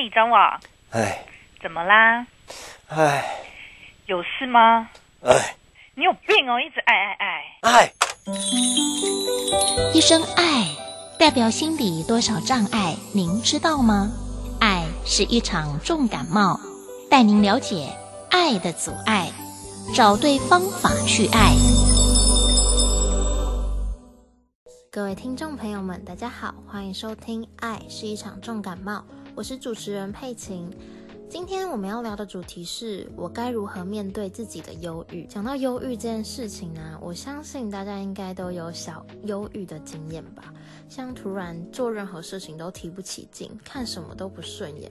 嘿，张网，哎，怎么啦？哎，有事吗？哎，你有病哦，一直爱爱爱。爱，一声爱，代表心里多少障碍？您知道吗？爱是一场重感冒，带您了解爱的阻碍，找对方法去爱。各位听众朋友们，大家好，欢迎收听《爱是一场重感冒》，我是主持人佩琴。今天我们要聊的主题是我该如何面对自己的忧郁。讲到忧郁这件事情呢，我相信大家应该都有小忧郁的经验吧。像突然做任何事情都提不起劲，看什么都不顺眼，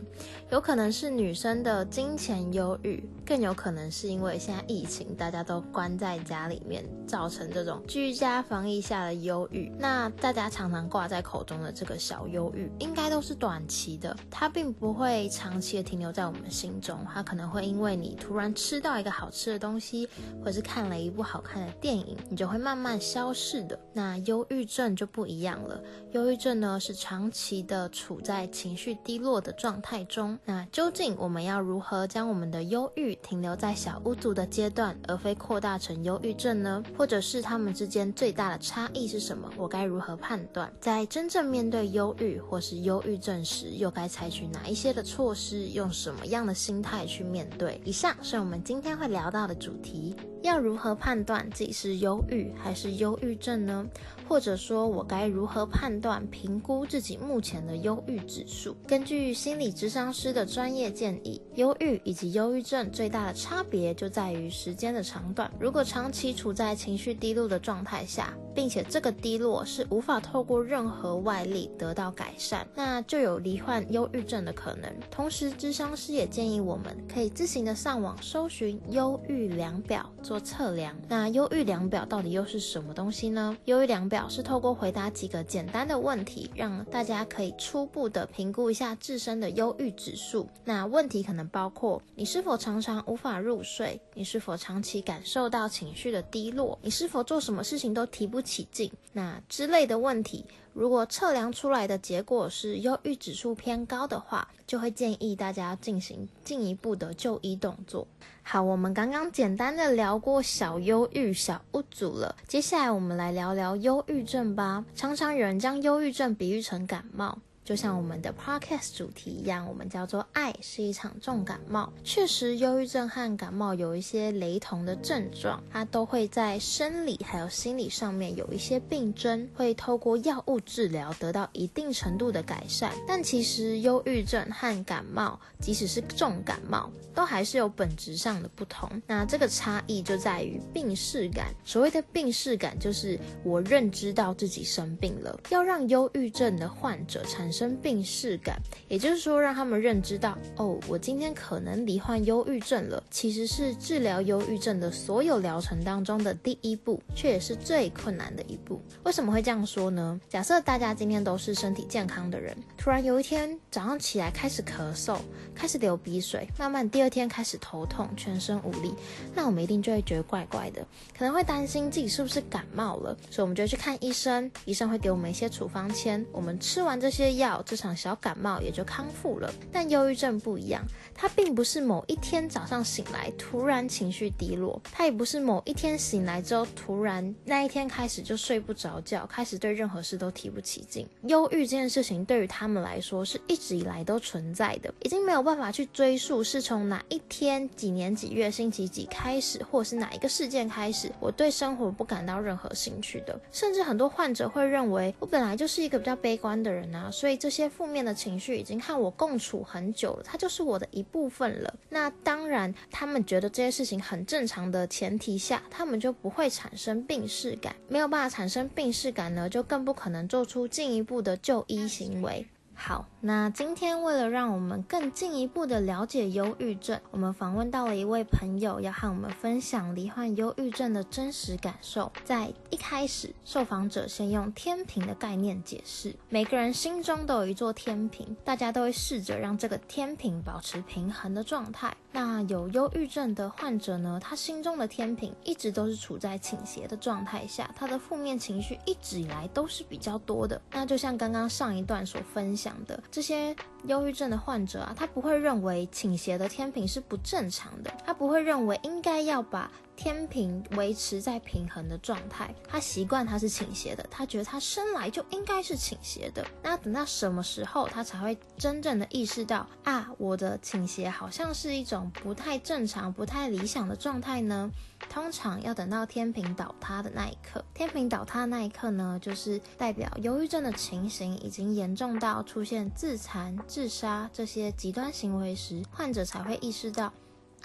有可能是女生的金钱忧郁，更有可能是因为现在疫情，大家都关在家里面，造成这种居家防疫下的忧郁。那大家常常挂在口中的这个小忧郁，应该都是短期的，它并不会长期的停留在我们心中。它可能会因为你突然吃到一个好吃的东西，或是看了一部好看的电影，你就会慢慢消逝的。那忧郁症就不一样了。忧郁症呢，是长期的处在情绪低落的状态中。那究竟我们要如何将我们的忧郁停留在小郁卒的阶段，而非扩大成忧郁症呢？或者是他们之间最大的差异是什么？我该如何判断？在真正面对忧郁或是忧郁症时，又该采取哪一些的措施？用什么么样的心态去面对？以上是我们今天会聊到的主题。要如何判断自己是忧郁还是忧郁症呢？或者说，我该如何判断、评估自己目前的忧郁指数？根据心理咨商师的专业建议，忧郁以及忧郁症最大的差别就在于时间的长短。如果长期处在情绪低落的状态下，并且这个低落是无法透过任何外力得到改善，那就有罹患忧郁症的可能。同时，咨商师也建议我们可以自行的上网搜寻忧郁量表做测量。那忧郁量表到底又是什么东西呢？忧郁量表。是透过回答几个简单的问题，让大家可以初步的评估一下自身的忧郁指数。那问题可能包括：你是否常常无法入睡？你是否长期感受到情绪的低落？你是否做什么事情都提不起劲？那之类的问题。如果测量出来的结果是忧郁指数偏高的话，就会建议大家进行进一步的就医动作。好，我们刚刚简单的聊过小忧郁、小郁卒了，接下来我们来聊聊忧郁症吧。常常有人将忧郁症比喻成感冒。就像我们的 podcast 主题一样，我们叫做“爱是一场重感冒”。确实，忧郁症和感冒有一些雷同的症状，它都会在生理还有心理上面有一些病症，会透过药物治疗得到一定程度的改善。但其实，忧郁症和感冒，即使是重感冒，都还是有本质上的不同。那这个差异就在于病视感。所谓的病视感，就是我认知到自己生病了。要让忧郁症的患者产生生病识感，也就是说，让他们认知到，哦，我今天可能罹患忧郁症了。其实是治疗忧郁症的所有疗程当中的第一步，却也是最困难的一步。为什么会这样说呢？假设大家今天都是身体健康的人，突然有一天早上起来开始咳嗽，开始流鼻水，慢慢第二天开始头痛，全身无力，那我们一定就会觉得怪怪的，可能会担心自己是不是感冒了，所以我们就去看医生，医生会给我们一些处方签，我们吃完这些药。这场小感冒也就康复了，但忧郁症不一样，它并不是某一天早上醒来突然情绪低落，它也不是某一天醒来之后突然那一天开始就睡不着觉，开始对任何事都提不起劲。忧郁这件事情对于他们来说是一直以来都存在的，已经没有办法去追溯是从哪一天、几年几月、星期几开始，或是哪一个事件开始，我对生活不感到任何兴趣的。甚至很多患者会认为，我本来就是一个比较悲观的人啊，所以。这些负面的情绪已经和我共处很久了，它就是我的一部分了。那当然，他们觉得这些事情很正常的前提下，他们就不会产生病逝感。没有办法产生病逝感呢，就更不可能做出进一步的就医行为。好，那今天为了让我们更进一步的了解忧郁症，我们访问到了一位朋友，要和我们分享罹患忧郁症的真实感受。在一开始，受访者先用天平的概念解释，每个人心中都有一座天平，大家都会试着让这个天平保持平衡的状态。那有忧郁症的患者呢，他心中的天平一直都是处在倾斜的状态下，他的负面情绪一直以来都是比较多的。那就像刚刚上一段所分享的，这些忧郁症的患者啊，他不会认为倾斜的天平是不正常的，他不会认为应该要把天平维持在平衡的状态，他习惯他是倾斜的，他觉得他生来就应该是倾斜的。那等到什么时候他才会真正的意识到啊，我的倾斜好像是一种不太正常、不太理想的状态呢？通常要等到天平倒塌的那一刻。天平倒塌的那一刻呢，就是代表忧郁症的情形已经严重到出现自残、自杀这些极端行为时，患者才会意识到。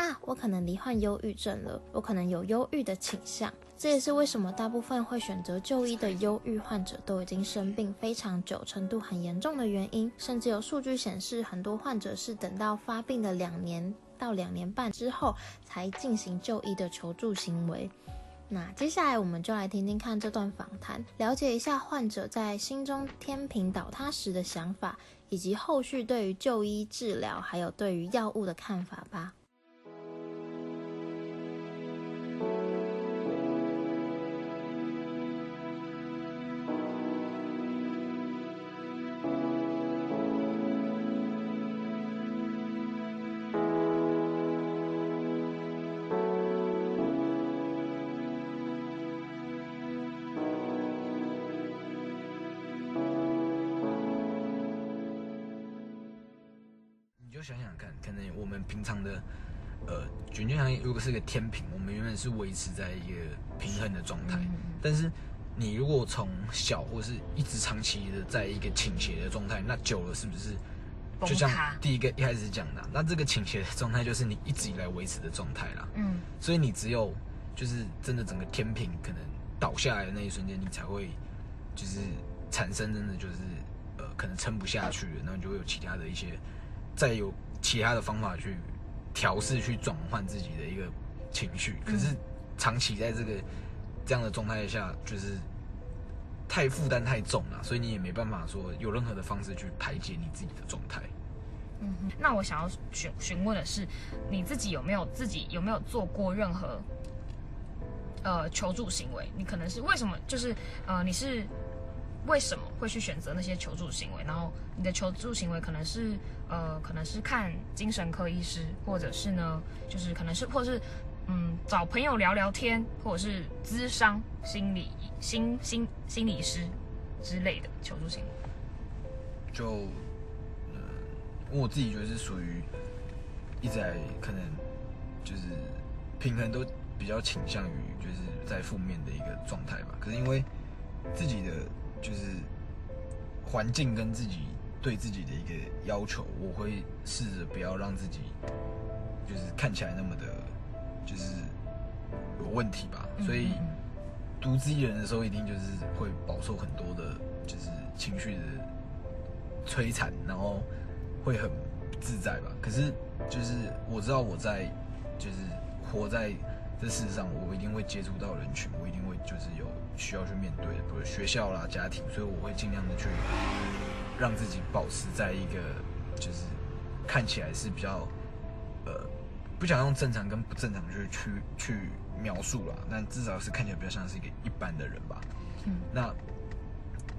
啊，我可能罹患忧郁症了，我可能有忧郁的倾向。这也是为什么大部分会选择就医的忧郁患者都已经生病非常久，程度很严重的原因。甚至有数据显示，很多患者是等到发病的两年到两年半之后才进行就医的求助行为。那接下来我们就来听听看这段访谈，了解一下患者在心中天平倒塌时的想法，以及后续对于就医治疗还有对于药物的看法吧。想想看，可能我们平常的，呃，卷卷上如果是个天平，我们原本是维持在一个平衡的状态。嗯、但是你如果从小或是一直长期的在一个倾斜的状态，那久了是不是就像第一个一开始讲的，那这个倾斜的状态就是你一直以来维持的状态啦。嗯，所以你只有就是真的整个天平可能倒下来的那一瞬间，你才会就是产生真的就是呃可能撑不下去了，然后就会有其他的一些。再有其他的方法去调试、去转换自己的一个情绪，可是长期在这个这样的状态下，就是太负担太重了，所以你也没办法说有任何的方式去排解你自己的状态。嗯，那我想要询询问的是，你自己有没有自己有没有做过任何呃求助行为？你可能是为什么？就是呃，你是。为什么会去选择那些求助行为？然后你的求助行为可能是呃，可能是看精神科医师，或者是呢，就是可能是，或者是嗯，找朋友聊聊天，或者是咨商心理心心心理师之类的求助行为。就呃，我自己觉得是属于一直在可能就是平衡都比较倾向于就是在负面的一个状态吧。可是因为自己的。就是环境跟自己对自己的一个要求，我会试着不要让自己就是看起来那么的，就是有问题吧。所以独自一人的时候，一定就是会饱受很多的，就是情绪的摧残，然后会很不自在吧。可是就是我知道我在就是活在这事实上，我一定会接触到人群，我一定会就是有。需要去面对的，比如学校啦、家庭，所以我会尽量的去让自己保持在一个就是看起来是比较呃，不想用正常跟不正常去去去描述啦，但至少是看起来比较像是一个一般的人吧。嗯，那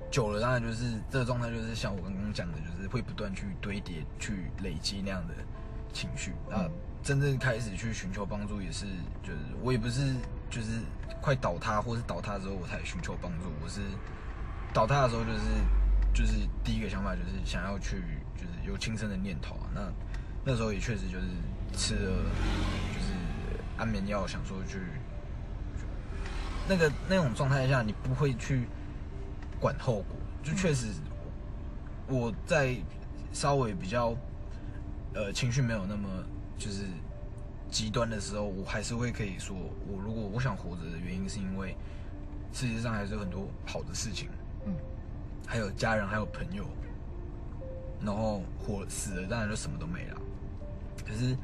久了当然就是这个状态，就是像我刚刚讲的，就是会不断去堆叠、去累积那样的情绪。那真正开始去寻求帮助，也是就是我也不是。就是快倒塌，或是倒塌之后我才寻求帮助。我是倒塌的时候，就是就是第一个想法就是想要去，就是有轻生的念头啊。那那时候也确实就是吃了就是安眠药，想说去那个那种状态下，你不会去管后果。就确实我在稍微比较呃情绪没有那么就是。极端的时候，我还是会可以说，我如果我想活着的原因，是因为世界上还是有很多好的事情，嗯，还有家人，还有朋友，然后活死了，当然就什么都没了。可是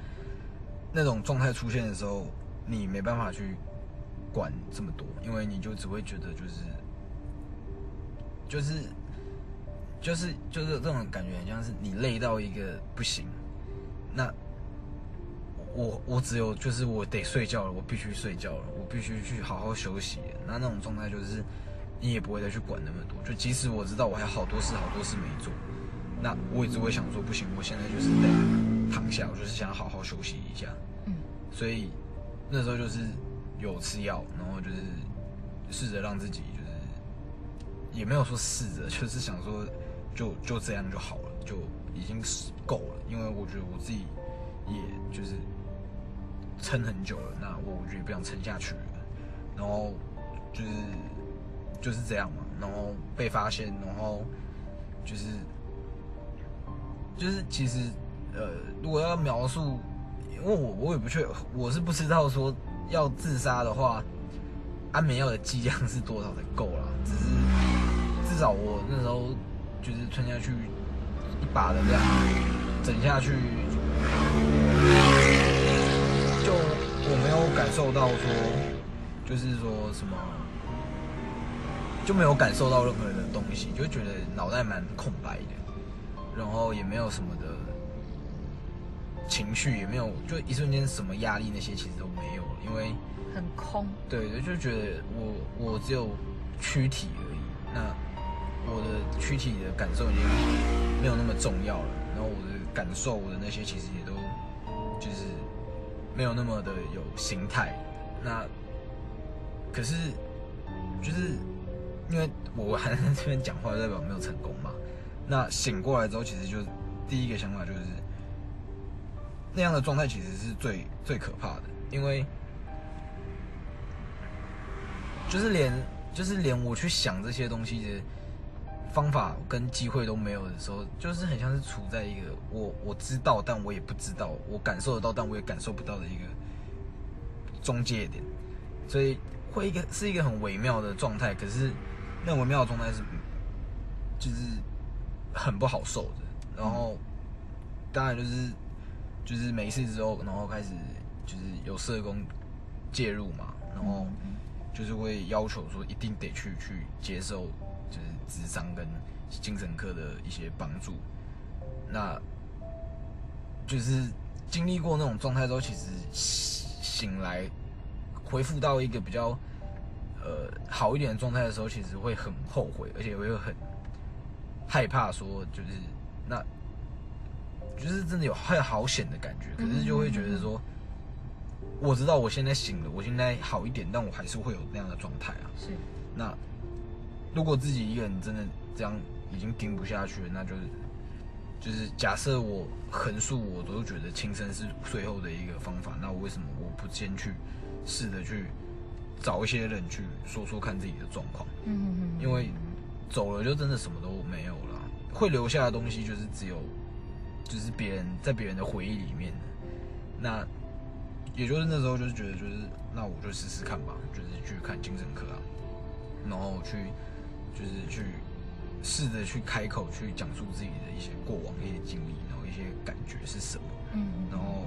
那种状态出现的时候，你没办法去管这么多，因为你就只会觉得就是就是就是就是这种感觉，很像是你累到一个不行，那。我我只有就是我得睡觉了，我必须睡觉了，我必须去好好休息。那那种状态就是你也不会再去管那么多，就即使我知道我还有好多事好多事没做，那我也只会想说不行，我现在就是得躺下，我就是想好好休息一下。嗯，所以那时候就是有吃药，然后就是试着让自己就是也没有说试着，就是想说就就这样就好了，就已经是够了，因为我觉得我自己也就是。撑很久了，那我觉得不想撑下去了，然后就是就是这样嘛，然后被发现，然后就是就是其实呃，如果要描述，因为我我也不确，我是不知道说要自杀的话，安眠药的剂量是多少才够啦，只是至少我那时候就是吞下去一把的量，整下去。受到说，就是说什么，就没有感受到任何的东西，就觉得脑袋蛮空白的，然后也没有什么的情绪，也没有，就一瞬间什么压力那些其实都没有了，因为很空。对，就觉得我我只有躯体而已，那我的躯体的感受已经没有那么重要了，然后我的感受，我的那些其实也都就是。没有那么的有心态，那可是就是因为我还在这边讲话，代表没有成功嘛。那醒过来之后，其实就是第一个想法就是那样的状态其实是最最可怕的，因为就是连就是连我去想这些东西的。方法跟机会都没有的时候，就是很像是处在一个我我知道，但我也不知道，我感受得到，但我也感受不到的一个中介点，所以会一个是一个很微妙的状态。可是那微妙的状态是，就是很不好受的。然后当然就是就是没事之后，然后开始就是有社工介入嘛，然后就是会要求说一定得去去接受。就是智商跟精神科的一些帮助，那就是经历过那种状态之后，其实醒来恢复到一个比较呃好一点的状态的时候，其实会很后悔，而且会很害怕，说就是那就是真的有很好险的感觉，可是就会觉得说，我知道我现在醒了，我现在好一点，但我还是会有那样的状态啊。是那。如果自己一个人真的这样已经顶不下去了，那就是就是假设我横竖我都觉得轻生是最后的一个方法，那我为什么我不先去试着去找一些人去说说看自己的状况？嗯嗯嗯。因为走了就真的什么都没有了，会留下的东西就是只有就是别人在别人的回忆里面。那也就是那时候就是觉得就是那我就试试看吧，就是去看精神科啊，然后去。就是去试着去开口去讲述自己的一些过往一些经历，然后一些感觉是什么。嗯，然后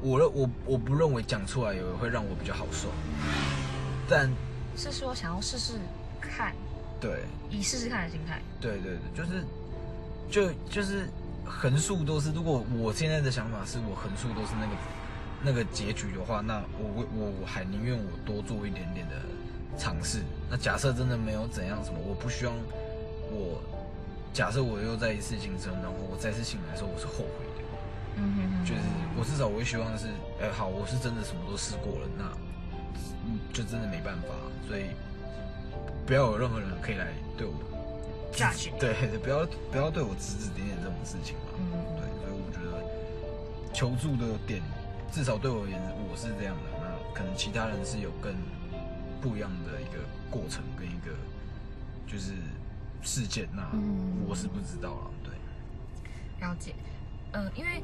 我认我我不认为讲出来也会让我比较好受，但是说想要试试看，对，以试试看的心态。对对对，就是就就是横竖都是，如果我现在的想法是我横竖都是那个那个结局的话，那我我我还宁愿我多做一点点的。尝试。那假设真的没有怎样什么，我不希望我假设我又再一次轻生，然后我再次醒来的时候我是后悔的。嗯哼，就是我至少我会希望是，哎、欸，好，我是真的什么都试过了，那嗯，就真的没办法，所以不要有任何人可以来对我假设，对，不要不要对我指指点点这种事情嘛。嗯，对，所以我觉得求助的点，至少对我而言，我是这样的。那可能其他人是有更。不一样的一个过程跟一个就是事件，那我是不知道了。对，了解。嗯、呃，因为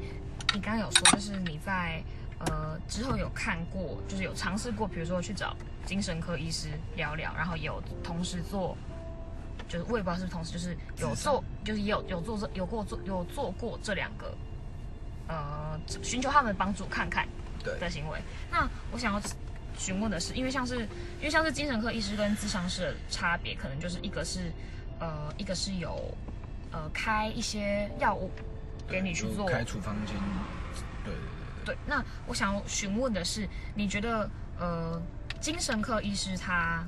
你刚刚有说，就是你在呃之后有看过，就是有尝试过，比如说去找精神科医师聊聊，然后也有同时做，就是我也不知道是不是同时，就是有做，就是也有有做这有过做有做过这两个，呃，寻求他们的帮助看看的行为。那我想要。询问的是，因为像是，因为像是精神科医师跟咨商师的差别，可能就是一个是，呃，一个是有，呃，开一些药物给你去做，开处方箋，对对对对，那我想询问的是，你觉得呃，精神科医师他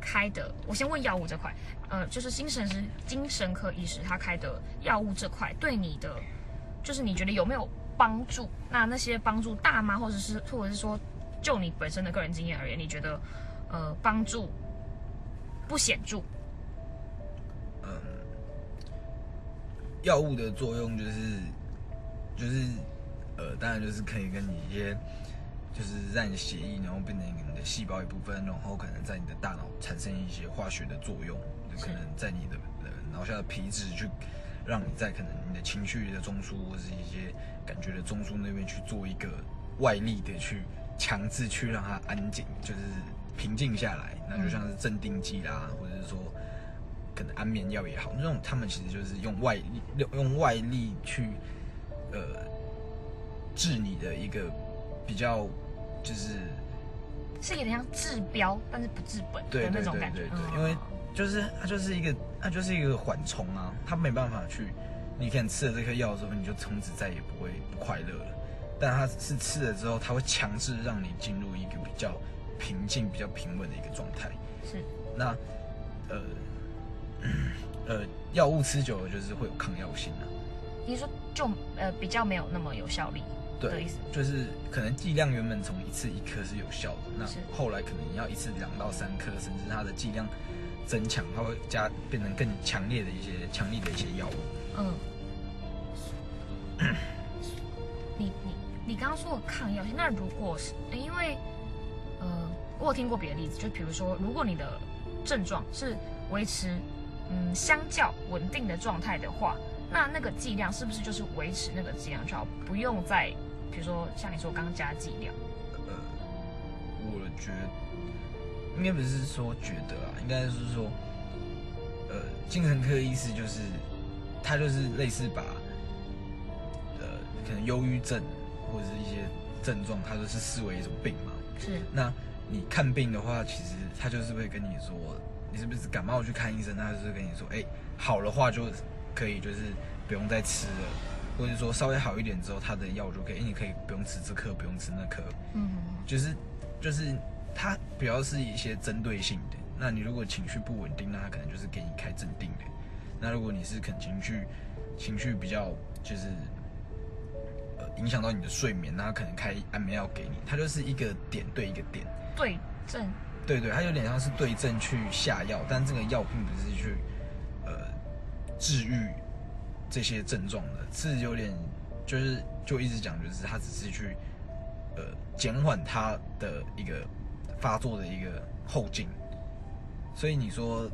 开的，我先问药物这块，呃，就是精神是精神科医师他开的药物这块，对你的，就是你觉得有没有帮助？那那些帮助大吗？或者是或者是说，就你本身的个人经验而言，你觉得呃帮助不显著？嗯，药物的作用就是就是呃，当然就是可以跟你一些。就是让你的血液，然后变成你的细胞一部分，然后可能在你的大脑产生一些化学的作用，就可能在你的脑下的皮质去让你在可能你的情绪的中枢或是一些感觉的中枢那边去做一个外力的去强制去让它安静，就是平静下来。那就像是镇定剂啦，或者是说可能安眠药也好，那种他们其实就是用外力用外力去呃治你的一个比较。就是是有点像治标，但是不治本的那种感觉。对对对对，因为就是它就是一个它就是一个缓冲啊，它没办法去。你可能吃了这颗药之后，你就从此再也不会不快乐了。但它是吃了之后，它会强制让你进入一个比较平静、比较平稳的一个状态。是。那呃 呃，药物吃久了就是会有抗药性啊。你说就呃比较没有那么有效力。对，就是可能剂量原本从一次一颗是有效的，那后来可能你要一次两到三颗，甚至它的剂量增强，它会加变成更强烈的一些强力的一些药物。嗯。你刚刚说的抗药性，那如果是因为呃，我有听过别的例子，就比如说，如果你的症状是维持嗯相较稳定的状态的话，那那个剂量是不是就是维持那个剂量就好，不用再。比如说，像你说刚加剂量，呃，我觉得应该不是说觉得啊，应该是说，呃，精神科医师就是他就是类似把，呃，可能忧郁症或者是一些症状，他都是视为一种病嘛。是。那你看病的话，其实他就是会跟你说，你是不是感冒去看医生，他就是跟你说，哎，好的话就可以，就是不用再吃了。或者说稍微好一点之后，他的药就可以，你可以不用吃这颗，不用吃那颗，嗯，就是就是它比较是一些针对性的。那你如果情绪不稳定，那他可能就是给你开镇定的。那如果你是肯情绪情绪比较就是呃影响到你的睡眠，那他可能开安眠药给你。它就是一个点对一个点，对症，对对，它有点像是对症去下药，但这个药并不是去呃治愈。这些症状的是有点，就是就一直讲，就是他只是去，呃，减缓他的一个发作的一个后劲。所以你说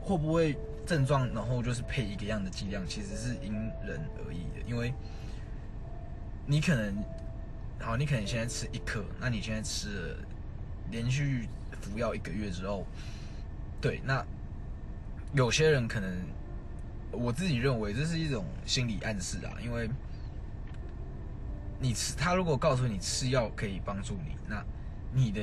会不会症状，然后就是配一个样的剂量，其实是因人而异的。因为你可能，好，你可能现在吃一颗，那你现在吃了连续服药一个月之后，对，那有些人可能。我自己认为这是一种心理暗示啊，因为你吃他如果告诉你吃药可以帮助你，那你的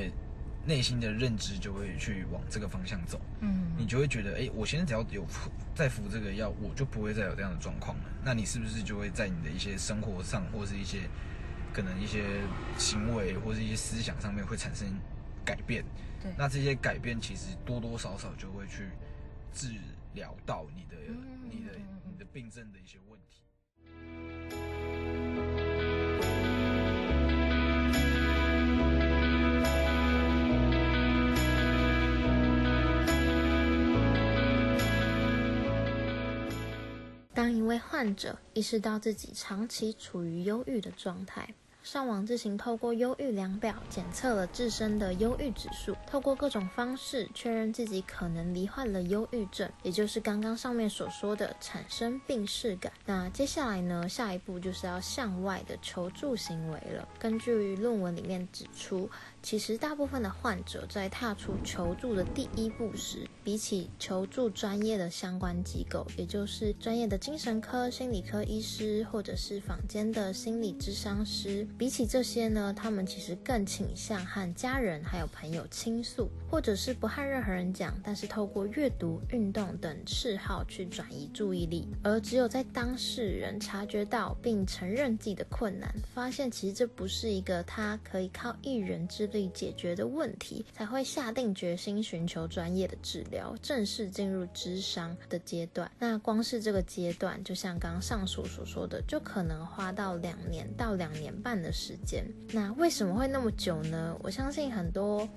内心的认知就会去往这个方向走，嗯，你就会觉得，哎，我现在只要有服再服这个药，我就不会再有这样的状况了。那你是不是就会在你的一些生活上，或是一些可能一些行为，或是一些思想上面会产生改变？对，那这些改变其实多多少少就会去治疗到你的。你的你的病症的一些问题。当一位患者意识到自己长期处于忧郁的状态。上网自行透过忧郁量表检测了自身的忧郁指数，透过各种方式确认自己可能罹患了忧郁症，也就是刚刚上面所说的产生病视感。那接下来呢，下一步就是要向外的求助行为了。根据论文里面指出，其实大部分的患者在踏出求助的第一步时，比起求助专业的相关机构，也就是专业的精神科、心理科医师或者是坊间的心理咨商师。比起这些呢，他们其实更倾向和家人还有朋友倾诉，或者是不和任何人讲，但是透过阅读、运动等嗜好去转移注意力。而只有在当事人察觉到并承认自己的困难，发现其实这不是一个他可以靠一人之力解决的问题，才会下定决心寻求专业的治疗，正式进入智商的阶段。那光是这个阶段，就像刚刚上述所说的，就可能花到两年到两年半的时间。那为什么会那么久呢？我相信很多。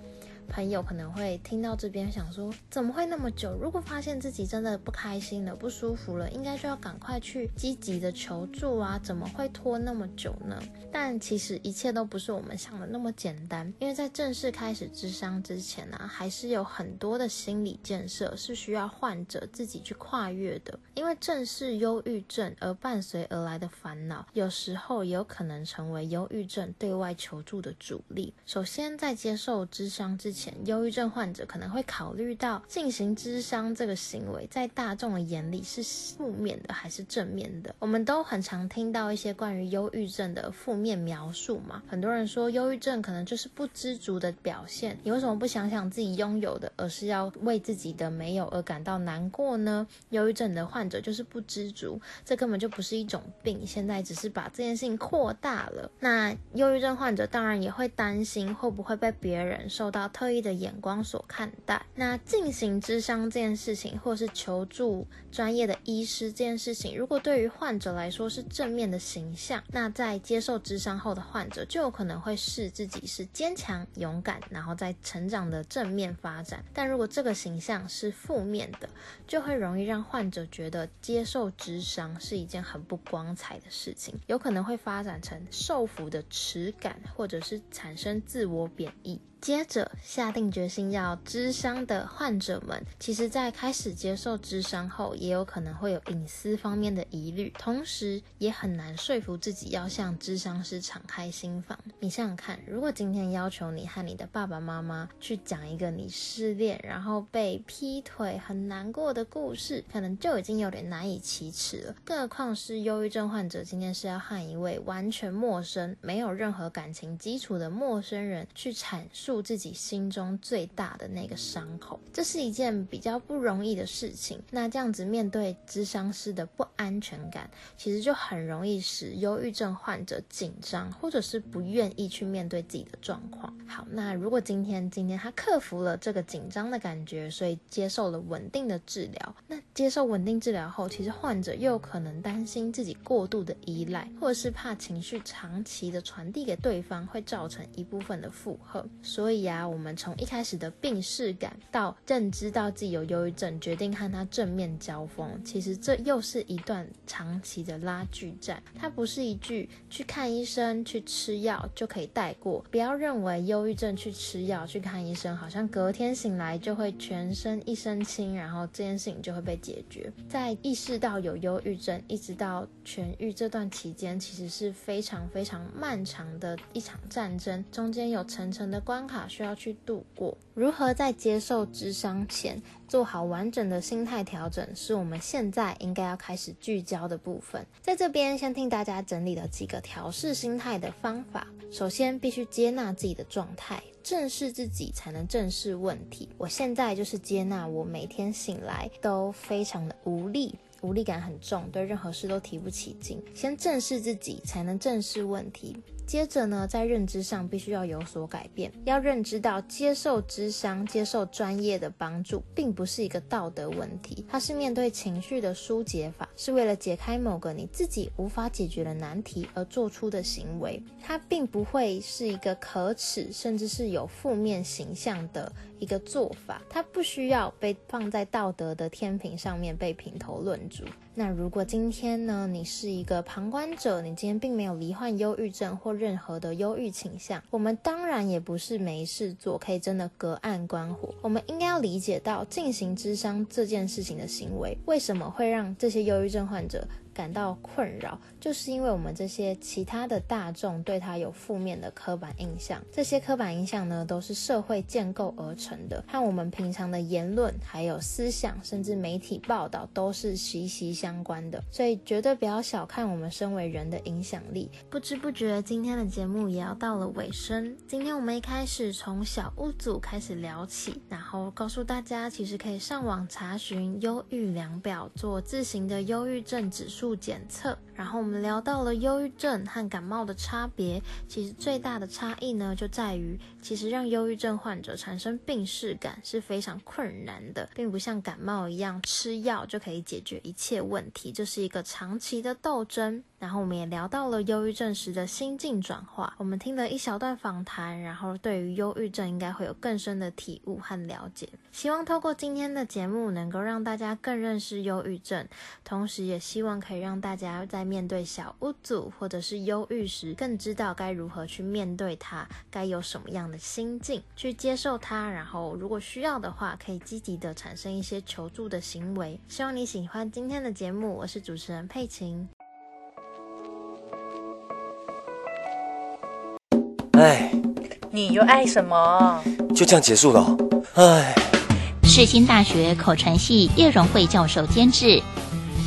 朋友可能会听到这边想说，怎么会那么久？如果发现自己真的不开心了、不舒服了，应该就要赶快去积极的求助啊，怎么会拖那么久呢？但其实一切都不是我们想的那么简单，因为在正式开始咨商之前呢、还是有很多的心理建设是需要患者自己去跨越的。因为正是忧郁症而伴随而来的烦恼，有时候也有可能成为忧郁症对外求助的阻力。首先，在接受咨商之前，前，忧郁症患者可能会考虑到进行咨商这个行为，在大众的眼里是负面的还是正面的？我们都很常听到一些关于忧郁症的负面描述嘛。很多人说，忧郁症可能就是不知足的表现。你为什么不想想自己拥有的，而是要为自己的没有而感到难过呢？忧郁症的患者就是不知足，这根本就不是一种病，现在只是把这件事情扩大了。那忧郁症患者当然也会担心，会不会被别人受到特意的眼光所看待，那进行咨商这件事情，或是求助专业的医师这件事情，如果对于患者来说是正面的形象，那在接受咨商后的患者就有可能会视自己是坚强、勇敢，然后在成长的正面发展。但如果这个形象是负面的，就会容易让患者觉得接受咨商是一件很不光彩的事情，有可能会发展成受服的耻感，或者是产生自我贬义。接着下定决心要咨商的患者们，其实在开始接受咨商后，也有可能会有隐私方面的疑虑，同时也很难说服自己要向咨商师敞开心房。你想想看，如果今天要求你和你的爸爸妈妈去讲一个你失恋，然后被劈腿很难过的故事，可能就已经有点难以启齿了。更何况是忧郁症患者，今天是要和一位完全陌生、没有任何感情基础的陌生人去阐述。住自己心中最大的那个伤口，这是一件比较不容易的事情。那这样子面对咨商师的不安全感，其实就很容易使忧郁症患者紧张，或者是不愿意去面对自己的状况。好，那如果今天今天他克服了这个紧张的感觉，所以接受了稳定的治疗，那接受稳定治疗后，其实患者又可能担心自己过度的依赖，或者是怕情绪长期的传递给对方会造成一部分的负荷。所以啊，我们从一开始的病识感到认知到自己有忧郁症，决定和他正面交锋，其实这又是一段长期的拉锯战。它不是一句去看医生、去吃药就可以带过。不要认为忧郁症去吃药、去看医生，好像隔天醒来就会全身一身轻，然后这件事情就会被解决。在意识到有忧郁症，一直到痊愈这段期间，其实是非常非常漫长的一场战争，中间有层层的关卡需要去度过，如何在接受智商前做好完整的心态调整，是我们现在应该要开始聚焦的部分。在这边先听大家整理了几个调试心态的方法。首先，必须接纳自己的状态，正视自己才能正视问题。我现在就是接纳我每天醒来都非常的无力。无力感很重，对任何事都提不起劲。先正视自己，才能正视问题。接着呢，在认知上必须要有所改变，要认知到接受咨商、接受专业的帮助，并不是一个道德问题，它是面对情绪的疏解法，是为了解开某个你自己无法解决的难题而做出的行为。它并不会是一个可耻，甚至是有负面形象的一个做法，它不需要被放在道德的天平上面被评头论足。那如果今天呢，你是一个旁观者，你今天并没有罹患忧郁症或任何的忧郁倾向，我们当然也不是没事做，可以真的隔岸观火。我们应该要理解到进行咨商这件事情的行为，为什么会让这些忧郁症患者感到困扰，就是因为我们这些其他的大众对他有负面的刻板印象。这些刻板印象呢，都是社会建构而成的，和我们平常的言论、还有思想，甚至媒体报道都是息息相关的。所以绝对不要小看我们身为人的影响力。不知不觉，今天的节目也要到了尾声。今天我们一开始从小屋组开始聊起，然后告诉大家，其实可以上网查询忧郁量表，做自行的忧郁症指数检测。然后我们聊到了忧郁症和感冒的差别，其实最大的差异呢，就在于，其实让忧郁症患者产生病逝感是非常困难的，并不像感冒一样吃药就可以解决一切问题，这是一个长期的斗争。然后我们也聊到了忧郁症时的心境转化，我们听了一小段访谈，然后对于忧郁症应该会有更深的体悟和了解。希望透过今天的节目，能够让大家更认识忧郁症，同时也希望可以让大家在面对小屋组或者是忧郁时，更知道该如何去面对它，该有什么样的心境去接受它，然后如果需要的话，可以积极的产生一些求助的行为。希望你喜欢今天的节目，我是主持人佩琴。哎，你又爱什么？就这样结束了。哎，世新大学口传系叶荣惠教授监制，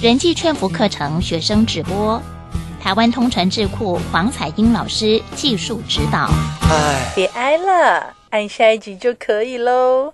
人际劝服课程学生直播，台湾通传智库黄彩英老师技术指导。哎，别挨了，按下一集就可以喽。